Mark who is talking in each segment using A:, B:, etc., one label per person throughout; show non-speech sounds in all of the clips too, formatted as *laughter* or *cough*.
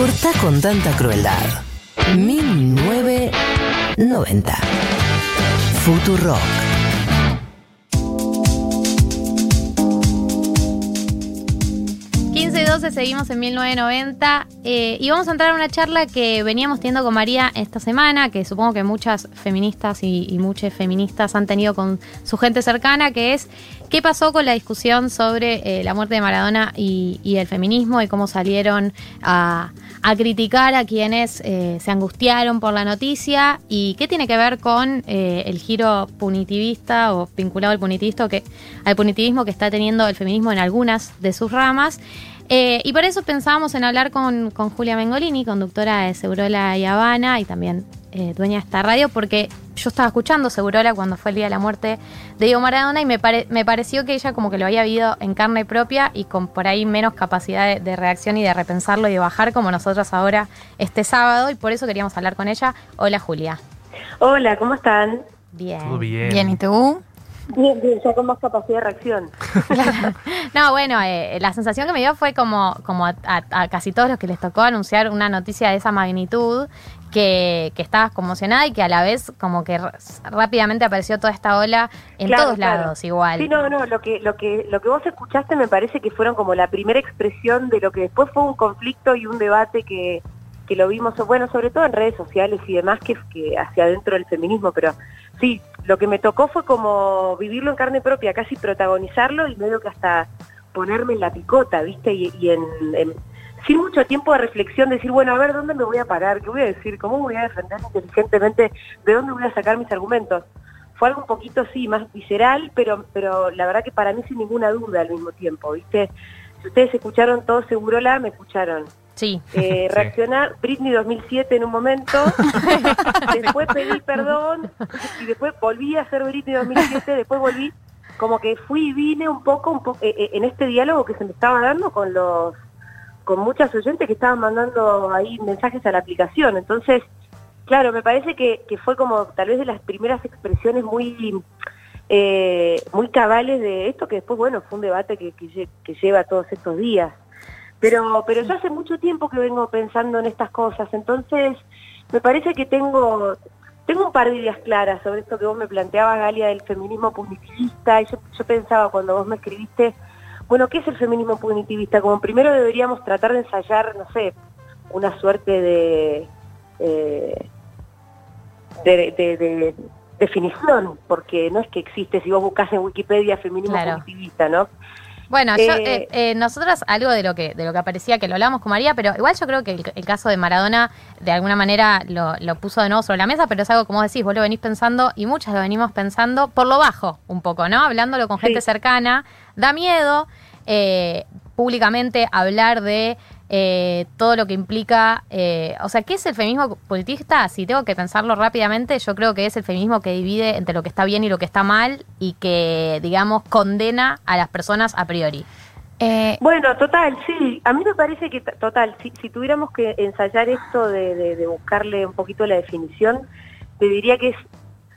A: Corta con tanta crueldad. 1990. Futurock.
B: 12 seguimos en 1990 eh, y vamos a entrar a una charla que veníamos teniendo con María esta semana, que supongo que muchas feministas y, muchas feministas han tenido con su gente cercana, que es qué pasó con la discusión sobre eh, la muerte de Maradona y, el feminismo y cómo salieron a, a criticar a quienes eh, se angustiaron por la noticia y qué tiene que ver con eh, el giro punitivista o vinculado al punitivismo que, al punitivismo que está teniendo el feminismo en algunas de sus ramas. Eh, y por eso pensábamos en hablar con, con, Julia Mengolini, conductora de Segurola y Habana y también eh, dueña de esta radio, porque yo estaba escuchando Segurola cuando fue el día de la muerte de Diego Maradona y me, pare, me pareció que ella como que lo había vivido en carne propia y con por ahí menos capacidad de, de, reacción y de repensarlo y de bajar como nosotros ahora este sábado y por eso queríamos hablar con ella. Hola Julia.
C: Hola, ¿cómo están?
B: Bien.
D: Todo bien.
B: Bien, ¿y tú?
C: Bien, bien, ya con más capacidad de reacción. *laughs*
B: no, bueno, eh, la sensación que me dio fue como, como a, a, a, casi todos los que les tocó anunciar una noticia de esa magnitud, que, que estabas conmocionada y que a la vez como que rápidamente apareció toda esta ola en
C: claro,
B: todos
C: claro.
B: lados igual.
C: Sí, no, no, lo que, lo, que, lo que vos escuchaste me parece que fueron como la primera expresión de lo que después fue un conflicto y un debate que, que lo vimos, bueno, sobre todo en redes sociales y demás, que, que hacia adentro del feminismo, pero sí, lo que me tocó fue como vivirlo en carne propia, casi protagonizarlo y medio que hasta ponerme en la picota, ¿viste? Y, en, sin mucho tiempo de reflexión, decir, bueno, a ver, ¿dónde me voy a parar? ¿Qué voy a decir? ¿Cómo voy a defender inteligentemente? ¿De dónde voy a sacar mis argumentos? Fue algo un poquito, sí, más visceral, pero, pero la verdad que para mí sin ninguna duda al mismo tiempo, ¿viste? Si ustedes escucharon todo Segurola, me escucharon.
B: Sí.
C: Eh, reaccionar, Britney 2007 en un momento, *laughs* después pedí perdón y después volví a hacer Britney 2007, después volví, como que fui y vine un poco, un poco eh, eh, en este diálogo que se me estaba dando con los con muchas oyentes que estaban mandando ahí mensajes a la aplicación. Entonces, claro, me parece que, que fue como tal vez de las primeras expresiones muy eh, muy cabales de esto, que después, bueno, fue un debate que, que, que lleva todos estos días. Pero, pero yo hace mucho tiempo que vengo pensando en estas cosas, entonces me parece que tengo, tengo un par de ideas claras sobre esto que vos me planteabas, Galia, del feminismo punitivista, y yo, yo pensaba cuando vos me escribiste, bueno, ¿qué es el feminismo punitivista? Como primero deberíamos tratar de ensayar, no sé, una suerte de, eh, de, de, de, definición, porque no es que existe, si vos buscas en Wikipedia feminismo claro. punitivista, ¿no?
B: Bueno, eh, yo, eh, eh, nosotras algo de lo que de lo que aparecía que lo hablamos con María, pero igual yo creo que el, el caso de Maradona de alguna manera lo, lo, puso de nuevo sobre la mesa, pero es algo como decís, vos lo venís pensando y muchas lo venimos pensando por lo bajo un poco, ¿no? Hablándolo con gente sí. cercana, da miedo eh, públicamente hablar de eh, todo lo que implica, eh, o sea, ¿qué es el feminismo politista? Si tengo que pensarlo rápidamente, yo creo que es el feminismo que divide entre lo que está bien y lo que está mal y que, digamos, condena a las personas a priori.
C: Eh, bueno, total, sí. A mí me parece que, total, si, si tuviéramos que ensayar esto de, de, de, buscarle un poquito la definición, te diría que es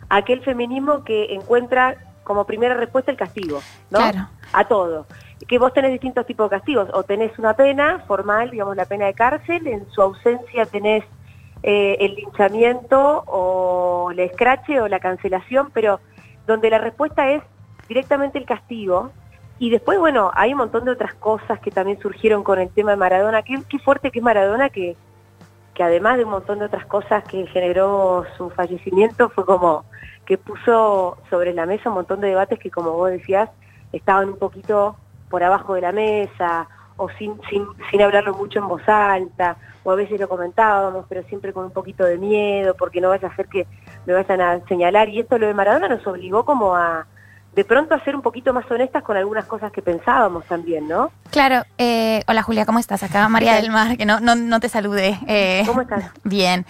C: aquel feminismo que encuentra como primera respuesta el castigo, ¿no?
B: Claro.
C: A todo que vos tenés distintos tipos de castigos, o tenés una pena formal, digamos la pena de cárcel, en su ausencia tenés eh, el linchamiento o el escrache o la cancelación, pero donde la respuesta es directamente el castigo. Y después, bueno, hay un montón de otras cosas que también surgieron con el tema de Maradona. Qué, qué fuerte que es Maradona que, que además de un montón de otras cosas que generó su fallecimiento, fue como que puso sobre la mesa un montón de debates que, como vos decías, estaban un poquito por abajo de la mesa o sin, sin, sin hablarlo mucho en voz alta, o a veces lo comentábamos, pero siempre con un poquito de miedo, porque no vaya a hacer que me vayan a señalar. Y esto lo de Maradona nos obligó como a, de pronto, a ser un poquito más honestas con algunas cosas que pensábamos también, ¿no?
E: Claro. Eh, hola Julia, ¿cómo estás? Acá María del Mar, que no, no, no te saludé.
C: Eh, ¿Cómo estás? *laughs*
E: Bien.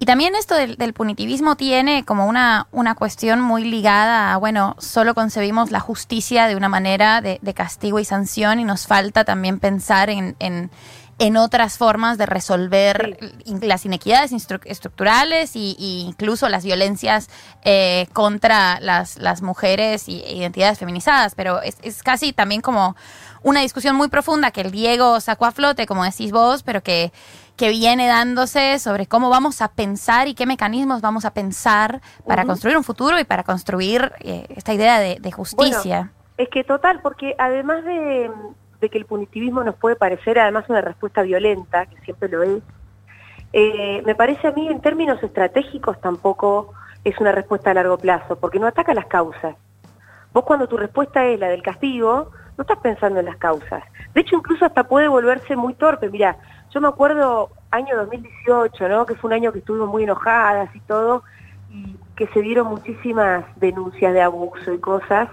E: Y también esto del, del, punitivismo tiene como una, una cuestión muy ligada a, bueno, solo concebimos la justicia de una manera de, de castigo y sanción y nos falta también pensar en, en, en otras formas de resolver sí. las inequidades estructurales y, y, incluso las violencias eh, contra las, las mujeres y identidades feminizadas. Pero es, es casi también como una discusión muy profunda que el Diego sacó a flote, como decís vos, pero que que viene dándose sobre cómo vamos a pensar y qué mecanismos vamos a pensar para construir un futuro y para construir eh, esta idea de, de justicia.
C: Es que total, porque además de, de que el punitivismo nos puede parecer además una respuesta violenta, que siempre lo es, eh, me parece a mí en términos estratégicos tampoco es una respuesta a largo plazo, porque no ataca las causas. Vos cuando tu respuesta es la del castigo, no estás pensando en las causas. De hecho, incluso hasta puede volverse muy torpe. Mira, yo me acuerdo año 2018, ¿no? Que fue un año que estuvimos muy enojadas y todo, y que se dieron muchísimas denuncias de abuso y cosas.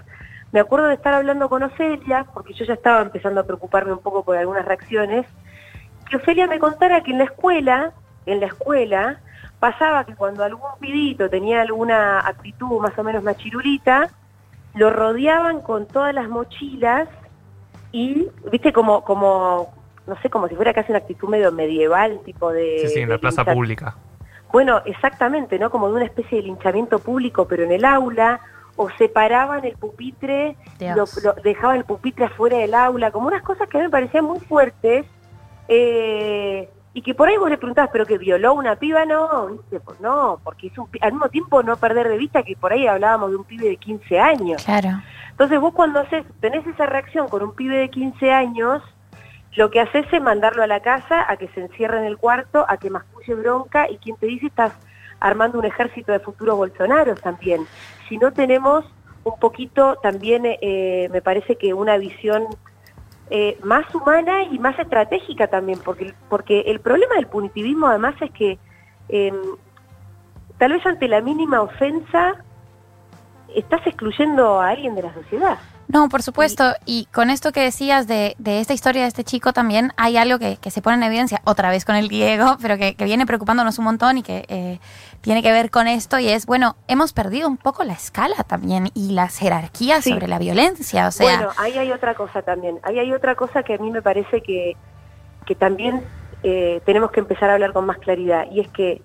C: Me acuerdo de estar hablando con Ofelia, porque yo ya estaba empezando a preocuparme un poco por algunas reacciones, que Ofelia me contara que en la escuela, en la escuela, pasaba que cuando algún pibito tenía alguna actitud más o menos machirulita, lo rodeaban con todas las mochilas y, viste, como, como, no sé, como si fuera casi una actitud medio medieval, tipo de...
D: Sí, sí, en la plaza pública.
C: bueno, exactamente, ¿no? Como de una especie de linchamiento público, pero en el aula, o separaban el pupitre, lo, lo- dejaban el pupitre afuera del aula, como unas cosas que a mí me parecían muy fuertes, eh, y que por ahí vos le preguntabas, ¿pero que violó una piba? No, ¿viste? Pues no, porque es un, al mismo tiempo no perder de vista que por ahí hablábamos de un pibe de 15 años.
E: Claro.
C: Entonces vos cuando haces, tenés esa reacción con un pibe de 15 años, lo que haces es mandarlo a la casa, a que se encierre en el cuarto, a que masculle bronca, y quien te dice estás armando un ejército de futuros bolsonaros también. Si no tenemos un poquito también, eh, me parece que una visión eh, más humana y más estratégica también, porque, porque el problema del punitivismo además es que eh, tal vez ante la mínima ofensa estás excluyendo a alguien de la sociedad.
E: No, por supuesto. Y con esto que decías de, de esta historia de este chico también hay algo que, que se pone en evidencia, otra vez con el Diego, *laughs* pero que, que viene preocupándonos un montón y que eh, tiene que ver con esto y es, bueno, hemos perdido un poco la escala también y las jerarquías
C: Sí.
E: sobre la violencia. O sea,
C: bueno, ahí hay otra cosa también. Ahí hay otra cosa que a mí me parece que, que también eh, tenemos que empezar a hablar con más claridad. Y es que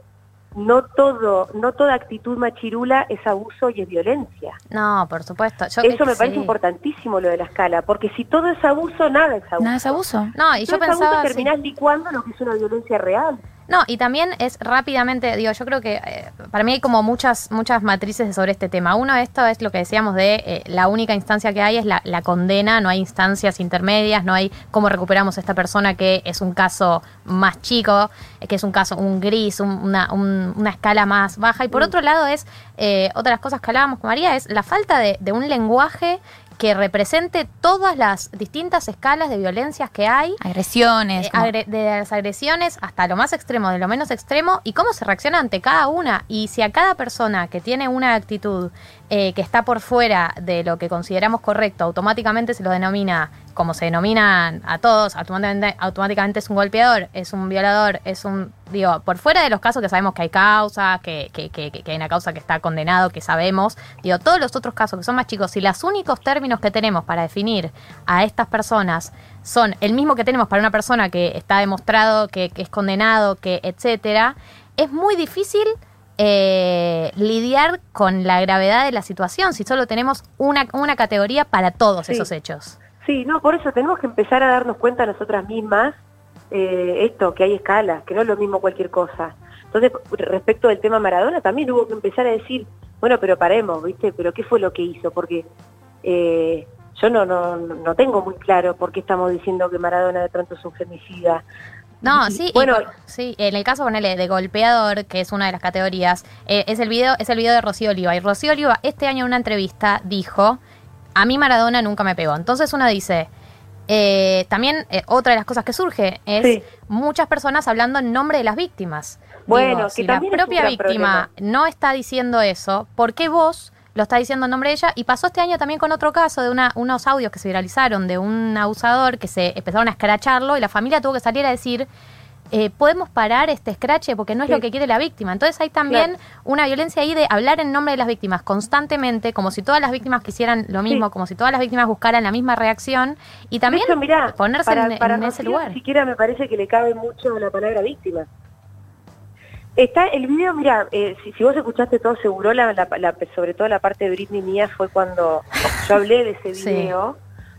C: no todo, no toda actitud machirula es abuso y es violencia.
B: No, por supuesto. Yo-
C: Eso me
B: sí.
C: parece importantísimo lo de la escala, porque si todo es abuso, nada es abuso.
E: nada es abuso.
B: No, y
C: Si
B: yo
C: es abuso,
B: pensaba... sí.
C: terminás licuando lo que es una violencia real.
B: No, y también es rápidamente, digo, yo creo que eh, para mí hay como muchas muchas matrices sobre este tema. Uno, esto es lo que decíamos de eh, la única instancia que hay es la, la condena, no hay instancias intermedias, no hay cómo recuperamos a esta persona que es un caso más chico, eh, que es un caso, un gris, un- una, un- una escala más baja. Y por
C: Mm.
B: otro lado es, eh, otra de las cosas que hablábamos con María, es la falta de, de un lenguaje que represente todas las distintas escalas de violencias que hay
E: Agresiones.
B: eh, agre- de las agresiones hasta lo más extremo, de lo menos extremo, y cómo se reacciona ante cada una. Y si a cada persona que tiene una actitud eh, que está por fuera de lo que consideramos correcto, automáticamente se lo denomina, como se denominan a todos, automáticamente, automáticamente es un golpeador, es un violador, es un, digo, por fuera de los casos que sabemos que hay causa, que, que, que, que hay una causa que está condenado, que sabemos, digo, todos los otros casos que son más chicos, si los únicos términos que tenemos para definir a estas personas son el mismo que tenemos para una persona que está demostrado que, que es condenado, que etcétera, es muy difícil eh, lidiar con la gravedad de la situación si solo tenemos una, una categoría para todos
C: Sí.
B: esos hechos.
C: Sí, no, por eso tenemos que empezar a darnos cuenta nosotras mismas eh, esto, que hay escalas, que no es lo mismo cualquier cosa. Entonces, respecto del tema Maradona, también hubo que empezar a decir, bueno, pero paremos, ¿viste? Pero ¿qué fue lo que hizo? Porque eh, yo no, no, no tengo muy claro por qué estamos diciendo que Maradona de pronto es un femicida.
B: No, sí,
C: bueno,
B: sí, en el caso ponele de golpeador, que es una de las categorías, eh, es el video, es el video de Rocío Oliva. Y Rocío Oliva este año en una entrevista dijo, a mí Maradona nunca me pegó. Entonces uno dice, eh, también eh, otra de las cosas que surge es
C: Sí.
B: muchas personas hablando en nombre de las víctimas.
C: Bueno,
B: Digo,
C: que
B: si la propia víctima no está diciendo eso, ¿por qué vos lo está diciendo en nombre de ella? Y pasó este año también con otro caso de una, unos audios que se viralizaron de un abusador que se empezaron a escracharlo y la familia tuvo que salir a decir, eh, podemos parar este escrache porque no es
C: Sí.
B: lo que quiere la víctima. Entonces hay también
C: Claro.
B: una violencia ahí de hablar en nombre de las víctimas constantemente, como si todas las víctimas quisieran lo mismo,
C: Sí.
B: como si todas las víctimas buscaran la misma reacción y también
C: de hecho, mirá,
B: ponerse
C: para,
B: en,
C: para
B: en ese lugar.
C: Ni siquiera me parece que le cabe mucho la palabra víctima. Está el video, mira, eh, si, si vos escuchaste todo seguro, la, la- la- sobre todo la parte de Britney mía fue cuando yo hablé de ese *laughs*
B: Sí.
C: video,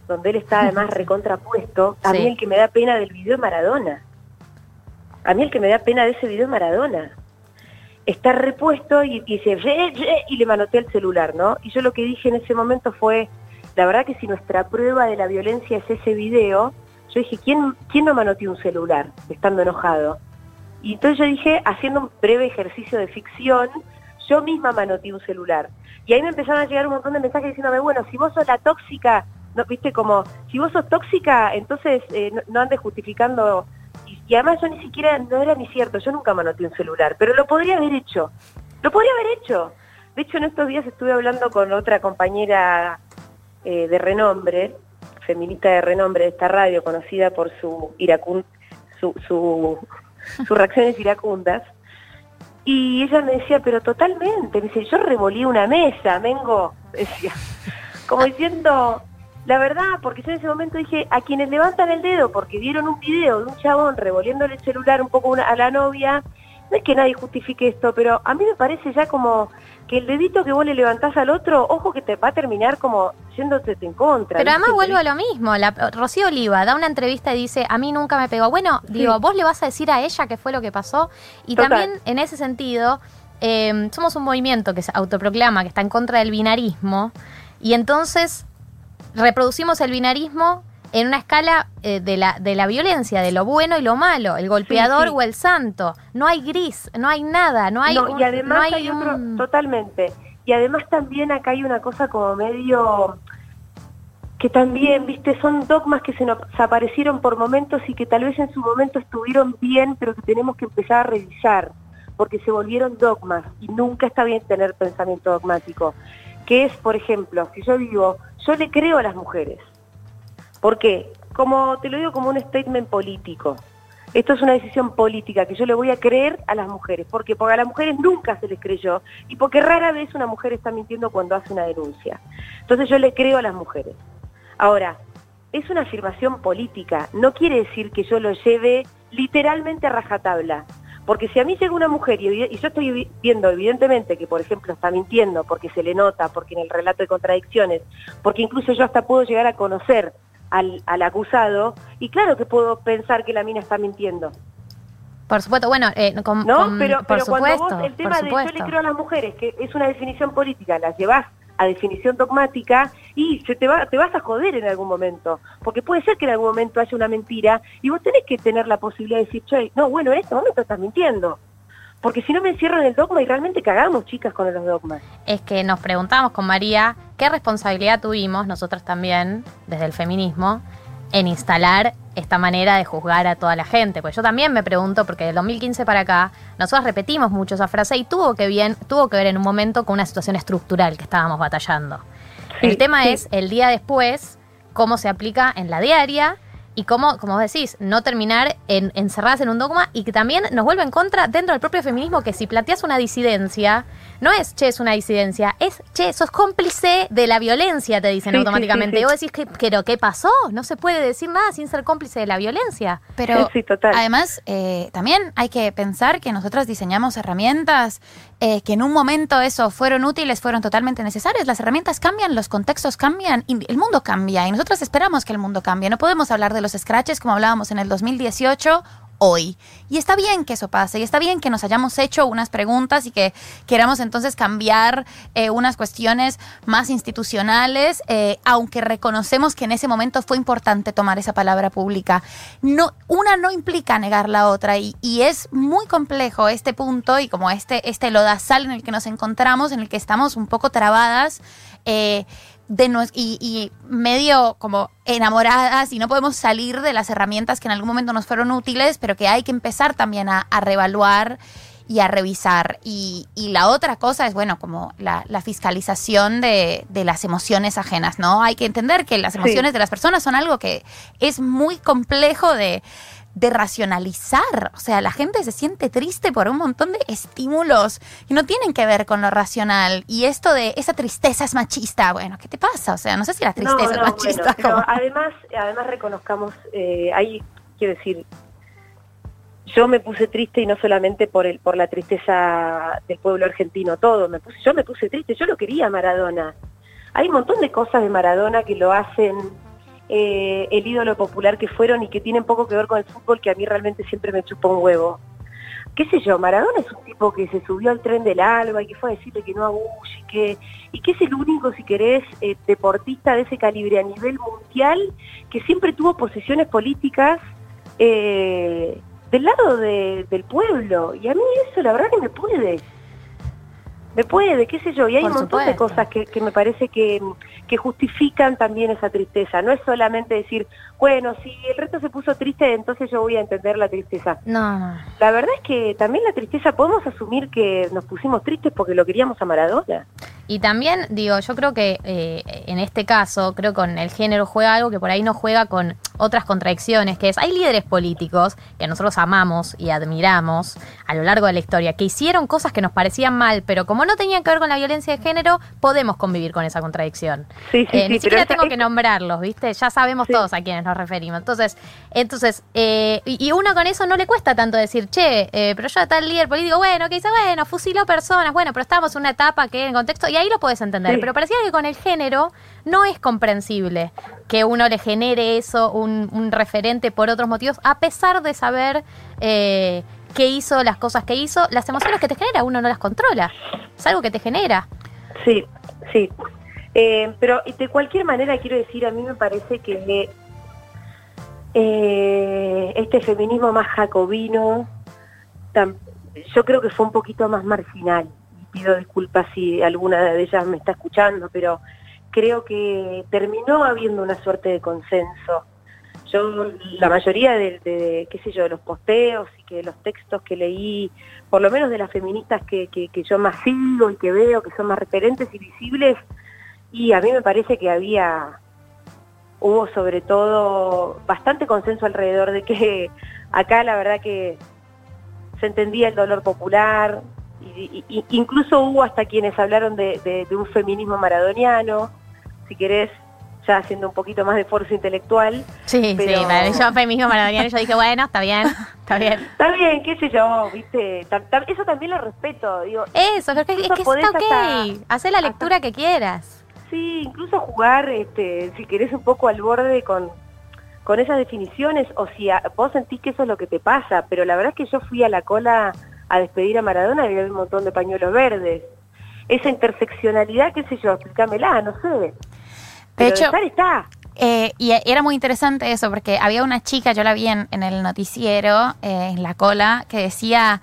C: donde él está además *laughs* recontrapuesto. A mí el que me da pena del video es Maradona. A mí el que me da pena de ese video es Maradona. Está repuesto y, dice, "Re, re", y le manotea el celular, ¿no? Y yo lo que dije en ese momento fue, la verdad que si nuestra prueba de la violencia es ese video, yo dije, ¿quién, quién no manoteó un celular estando enojado? Y entonces yo dije, haciendo un breve ejercicio de ficción, yo misma manoteé un celular. Y ahí me empezaron a llegar un montón de mensajes diciéndome, bueno, si vos sos la tóxica, no viste como, si vos sos tóxica, entonces eh, no, no andes justificando. Y, además yo ni siquiera, no era ni cierto, yo nunca manoteé un celular, pero lo podría haber hecho. Lo podría haber hecho. De hecho, en estos días estuve hablando con otra compañera eh, de renombre, feminista de renombre de esta radio, conocida por su iracun su, su, *laughs* sus reacciones iracundas. Y ella me decía, pero totalmente, me dice, yo revolí una mesa, vengo, *laughs* decía, como diciendo, la verdad, porque yo en ese momento dije, a quienes levantan el dedo porque vieron un video de un chabón revolviéndole el celular un poco una- a la novia, no es que nadie justifique esto, pero a mí me parece ya como que el dedito que vos le levantás al otro, ojo que te va a terminar como yéndote en contra.
B: Pero además vuelvo a lo mismo. La, Rocío Oliva da una entrevista y dice, a mí nunca me pegó. Bueno, digo, vos le vas a decir a ella qué fue lo que pasó. Y
C: Total.
B: también en ese sentido, eh, somos un movimiento que se autoproclama, que está en contra del binarismo. Y entonces reproducimos el binarismo en una escala eh, de, la, de la violencia, de lo bueno y lo malo, el golpeador
C: sí.
B: o el santo. No hay gris, no hay nada, no hay
C: No,
B: un-
C: y además
B: no hay
C: hay, otro,
B: un-
C: totalmente. Y además también acá hay una cosa como medio que también, viste, son dogmas que se nos aparecieron por momentos y que tal vez en su momento estuvieron bien, pero que tenemos que empezar a revisar, porque se volvieron dogmas y nunca está bien tener pensamiento dogmático. Que es, por ejemplo, si yo digo, yo le creo a las mujeres. ¿Por qué? Como te lo digo como un statement político. Esto es una decisión política que yo le voy a creer a las mujeres. ¿Por qué? Porque a las mujeres nunca se les creyó y porque rara vez una mujer está mintiendo cuando hace una denuncia. Entonces yo le creo a las mujeres. Ahora, es una afirmación política, no quiere decir que yo lo lleve literalmente a rajatabla. Porque si a mí llega una mujer y, yo estoy vi- viendo evidentemente que, por ejemplo, está mintiendo porque se le nota, porque en el relato de contradicciones, porque incluso yo hasta puedo llegar a conocer al, al acusado, y claro que puedo pensar que la mina está mintiendo.
B: Por supuesto, bueno, eh, con-
C: ¿No?
B: con-
C: pero
B: por
C: pero cuando
B: supuesto,
C: vos el tema de yo le creo a las mujeres, que es una definición política, la llevas a definición dogmática y se te, va, te vas a joder en algún momento. Porque puede ser que en algún momento haya una mentira y vos tenés que tener la posibilidad de decir, che, no, bueno, en este momento estás mintiendo. Porque si no me encierro en el dogma y realmente cagamos, chicas, con los dogmas.
B: es que nos preguntamos con María qué responsabilidad tuvimos, nosotros también, desde el feminismo, en instalar esta manera de juzgar a toda la gente. Pues yo también me pregunto, porque del 2015 para acá, nosotros repetimos mucho esa frase y tuvo que, bien, tuvo que ver en un momento con una situación estructural que estábamos batallando.
C: Sí,
B: el tema
C: sí.
B: es el día después, cómo se aplica en la diaria y cómo, como vos decís, no terminar en, encerradas en un dogma y que también nos vuelve en contra dentro del propio feminismo que si planteas una disidencia, no es, che, es una disidencia, es, che, sos cómplice de la violencia, te dicen
C: Sí,
B: automáticamente.
C: sí, sí.
B: Y vos decís, que, pero ¿qué pasó? No se puede decir nada sin ser cómplice de la violencia.
E: Pero
C: Sí, total.
E: además, eh, también hay que pensar que nosotras diseñamos herramientas eh, que en un momento eso fueron útiles, fueron totalmente necesarias. Las herramientas cambian, los contextos cambian y el mundo cambia. Y nosotras esperamos que el mundo cambie. No podemos hablar de los scratches como hablábamos en el 2018 hoy. Y está bien que eso pase, y está bien que nos hayamos hecho unas preguntas y que queramos entonces cambiar eh, unas cuestiones más institucionales, eh, aunque reconocemos que en ese momento fue importante tomar esa palabra pública. No, una no implica negar la otra, y, y es muy complejo este punto y como este, este lodazal en el que nos encontramos, en el que estamos un poco trabadas. eh, de nos- y, y medio como enamoradas y no podemos salir de las herramientas que en algún momento nos fueron útiles, pero que hay que empezar también a, a reevaluar y a revisar. Y, y la otra cosa es, bueno, como la, la fiscalización de, de las emociones ajenas, ¿no? Hay que entender que las
C: Sí.
E: emociones de las personas son algo que es muy complejo de, de racionalizar. O sea, la gente se siente triste por un montón de estímulos que no tienen que ver con lo racional. Y esto de esa tristeza es machista, bueno, ¿qué te pasa? O sea, no sé si la tristeza
C: no,
E: es machista.
C: bueno, pero además, además reconozcamos, eh, ahí quiero decir, yo me puse triste y no solamente por el, por la tristeza del pueblo argentino, todo, me puse, yo me puse triste, yo lo quería Maradona. Hay un montón de cosas de Maradona que lo hacen eh, el ídolo popular que fueron y que tienen poco que ver con el fútbol que a mí realmente siempre me chupa un huevo. Qué sé yo, Maradona es un tipo que se subió al tren del alba y que fue a decirle que no abulle y que, es el único, si querés, eh, deportista de ese calibre a nivel mundial que siempre tuvo posiciones políticas eh, del lado de- del pueblo. Y a mí eso la verdad que me puede. Me puede, qué sé yo. Y hay
B: Por
C: un montón de cosas que, que me parece que, que justifican también esa tristeza. No es solamente decir, bueno, si el resto se puso triste, entonces yo voy a entender la tristeza.
B: No, no.
C: La verdad es que también la tristeza, podemos asumir que nos pusimos tristes porque lo queríamos a Maradona.
B: Y también, digo, yo creo que eh, en este caso, creo que con el género juega algo que por ahí no juega con otras contradicciones, que es, hay líderes políticos que nosotros amamos y admiramos a lo largo de la historia, que hicieron cosas que nos parecían mal, pero como no tenían que ver con la violencia de género, podemos convivir con esa contradicción.
C: Sí, sí,
B: Eh,
C: sí,
B: ni siquiera tengo que nombrarlos, ¿viste? Ya sabemos todos a quiénes nos referimos. Entonces, entonces eh, y, y uno con eso no le cuesta tanto decir, che, eh, pero yo tal líder político, bueno, que dice, bueno, fusiló personas, bueno, pero estábamos en una etapa que en contexto, y ahí lo puedes entender. Pero parecía que con el género no es comprensible que uno le genere eso, un, referente por otros motivos, a pesar de saber eh, qué hizo, las cosas que hizo, las emociones que te genera, uno no las controla. Es algo que te genera.
C: Sí, sí. Eh, pero de cualquier manera quiero decir, a mí me parece que eh, este feminismo más jacobino, yo creo que fue un poquito más marginal. Pido disculpas si alguna de ellas me está escuchando, pero creo que terminó habiendo una suerte de consenso. Yo, la mayoría de, qué sé yo, de los posteos y que los textos que leí, por lo menos de las feministas que, que, yo más sigo y que veo, que son más referentes y visibles, y a mí me parece que había, hubo sobre todo bastante consenso alrededor de que *laughs* acá la verdad que se entendía el dolor popular, incluso hubo hasta quienes hablaron de un feminismo maradoniano, si querés, ya haciendo un poquito más de esfuerzo intelectual.
B: Sí,
C: Pero-
B: sí, para- yo feminismo maradoniano, yo dije, bueno, está bien, está bien.
C: Está bien, qué sé yo, viste, eso también lo respeto, digo,
B: Eso, creo que es que está ok. Hacé la
C: hasta-
B: lectura que quieras.
C: Sí, incluso jugar, este, si querés, un poco al borde con, con esas definiciones, o si a- vos sentís que eso es lo que te pasa, pero la verdad es que yo fui a la cola a despedir a Maradona y había un montón de pañuelos verdes. Esa interseccionalidad, qué sé yo, explícamela, no sé. Pero
E: hecho-
C: estar está.
E: Eh, y era muy interesante eso, porque había una chica, yo la vi en, en el noticiero, eh, en la cola, que decía,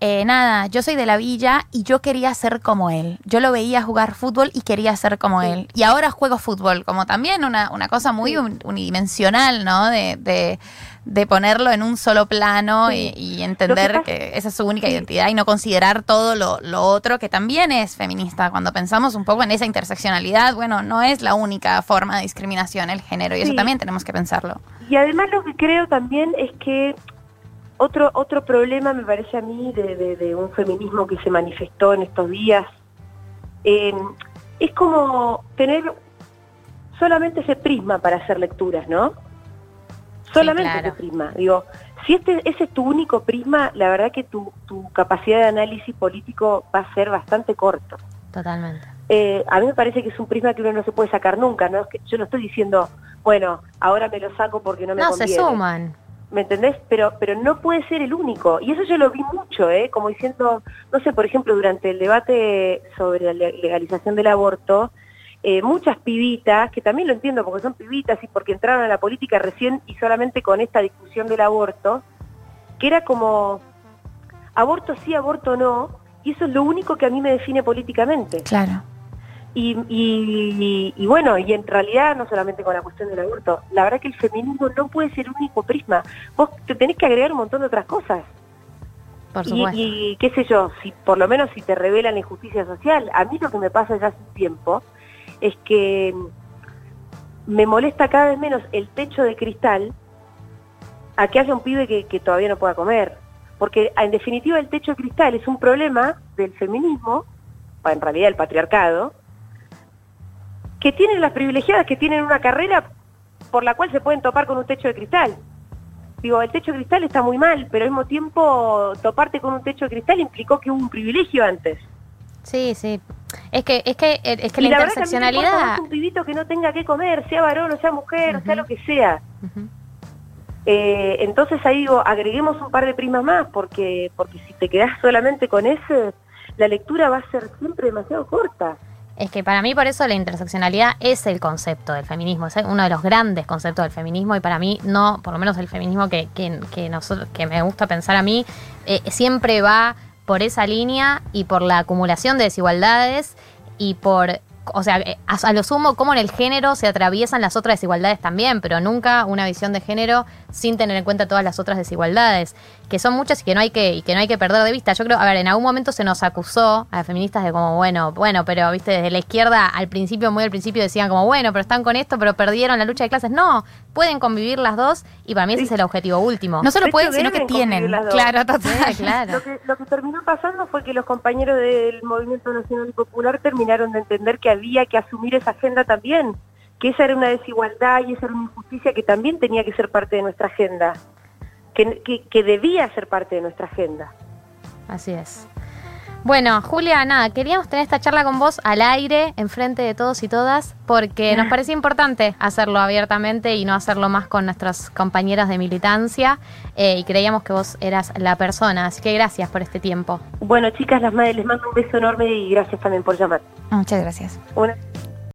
E: eh, nada, yo soy de la villa y yo quería ser como él. Yo lo veía jugar fútbol y quería ser como él. Y ahora juego fútbol, como también una, una cosa muy
C: Sí.
E: un- unidimensional, ¿no? De, de, de ponerlo en un solo plano
C: Sí.
E: y, y entender que, esa es su única
C: sí.
E: identidad y no considerar todo lo, lo otro que también es feminista. Cuando pensamos un poco en esa interseccionalidad, bueno, no es la única forma de discriminación el género y eso también tenemos que pensarlo.
C: Y además lo que creo también es que otro otro problema me parece a mí de, de- de un feminismo que se manifestó en estos días eh, es como tener solamente ese prisma para hacer lecturas, ¿no? Solamente
B: claro.
C: ese prisma. Digo, si este ese es tu único prisma, la verdad que tu, tu capacidad de análisis político va a ser bastante corto.
B: Totalmente.
C: Eh, a mí me parece que es un prisma que uno no se puede sacar nunca, ¿no? Es que yo no estoy diciendo, bueno, ahora me lo saco porque no me
B: No, se
C: conviene.
B: suman.
C: ¿Me entendés? Pero, pero no puede ser el único. Y eso yo lo vi mucho, ¿eh? Como diciendo, no sé, por ejemplo, durante el debate sobre la le- legalización del aborto, eh, muchas pibitas, que también lo entiendo porque son pibitas y porque entraron a la política recién y solamente con esta discusión del aborto, que era como, aborto sí, aborto no, y eso es lo único que a mí me define políticamente.
E: Claro.
C: Y, y- y bueno, y en realidad no solamente con la cuestión del aborto, la verdad que el feminismo no puede ser único prisma. Vos te tenés que agregar un montón de otras cosas.
B: Por supuesto.
C: y qué sé yo, si por lo menos si te revelan la injusticia social, a mí lo que me pasa ya hace un tiempo es que me molesta cada vez menos el techo de cristal a que haya un pibe que, todavía no pueda comer. Porque en definitiva el techo de cristal es un problema del feminismo, o en realidad del patriarcado, que tienen las privilegiadas que tienen una carrera por la cual se pueden topar con un techo de cristal. Digo, el techo de cristal está muy mal, pero al mismo tiempo toparte con un techo de cristal implicó que hubo un privilegio antes.
B: Sí, sí. Es que, es que, es que
C: y
B: la,
C: la
B: interseccionalidad.
C: más un pibito que no tenga que comer, sea varón o sea mujer, o sea lo que sea. Eh, entonces ahí digo, agreguemos un par de primas más, porque, porque si te quedás solamente con ese, la lectura va a ser siempre demasiado corta.
B: Es que para mí por eso la interseccionalidad es el concepto del feminismo, es uno de los grandes conceptos del feminismo y para mí no, por lo menos el feminismo que, que, que, nosotros, que me gusta pensar a mí, eh, siempre va por esa línea y por la acumulación de desigualdades y por, o sea, eh, a, lo sumo como en el género se atraviesan las otras desigualdades también, pero nunca una visión de género sin tener en cuenta todas las otras desigualdades, que son muchas y que no hay que, y que no hay que perder de vista. Yo creo, a ver, en algún momento se nos acusó a las feministas de como, bueno, bueno, pero viste, desde la izquierda al principio, muy al principio decían como, bueno, pero están con esto, pero perdieron la lucha de clases. No, pueden convivir las dos y para mí ese es el objetivo último.
E: No solo
C: De
E: pueden,
C: hecho,
E: sino que tienen.
C: convivir las dos.
E: Claro, total.
B: Sí, claro.
C: Lo que, lo que terminó pasando fue que los compañeros del Movimiento Nacional y Popular terminaron de entender que había que asumir esa agenda también, que esa era una desigualdad y esa era una injusticia que también tenía que ser parte de nuestra agenda, que, que, que debía ser parte de nuestra agenda.
B: Así es. Bueno, Julia, nada, queríamos tener esta charla con vos al aire, enfrente de todos y todas, porque nos *laughs* parecía importante hacerlo abiertamente y no hacerlo más con nuestras compañeras de militancia, eh, y creíamos que vos eras la persona, así que gracias por este tiempo.
C: Bueno, chicas, las madres les mando un beso enorme y gracias también por llamar.
E: Muchas gracias.
C: Una-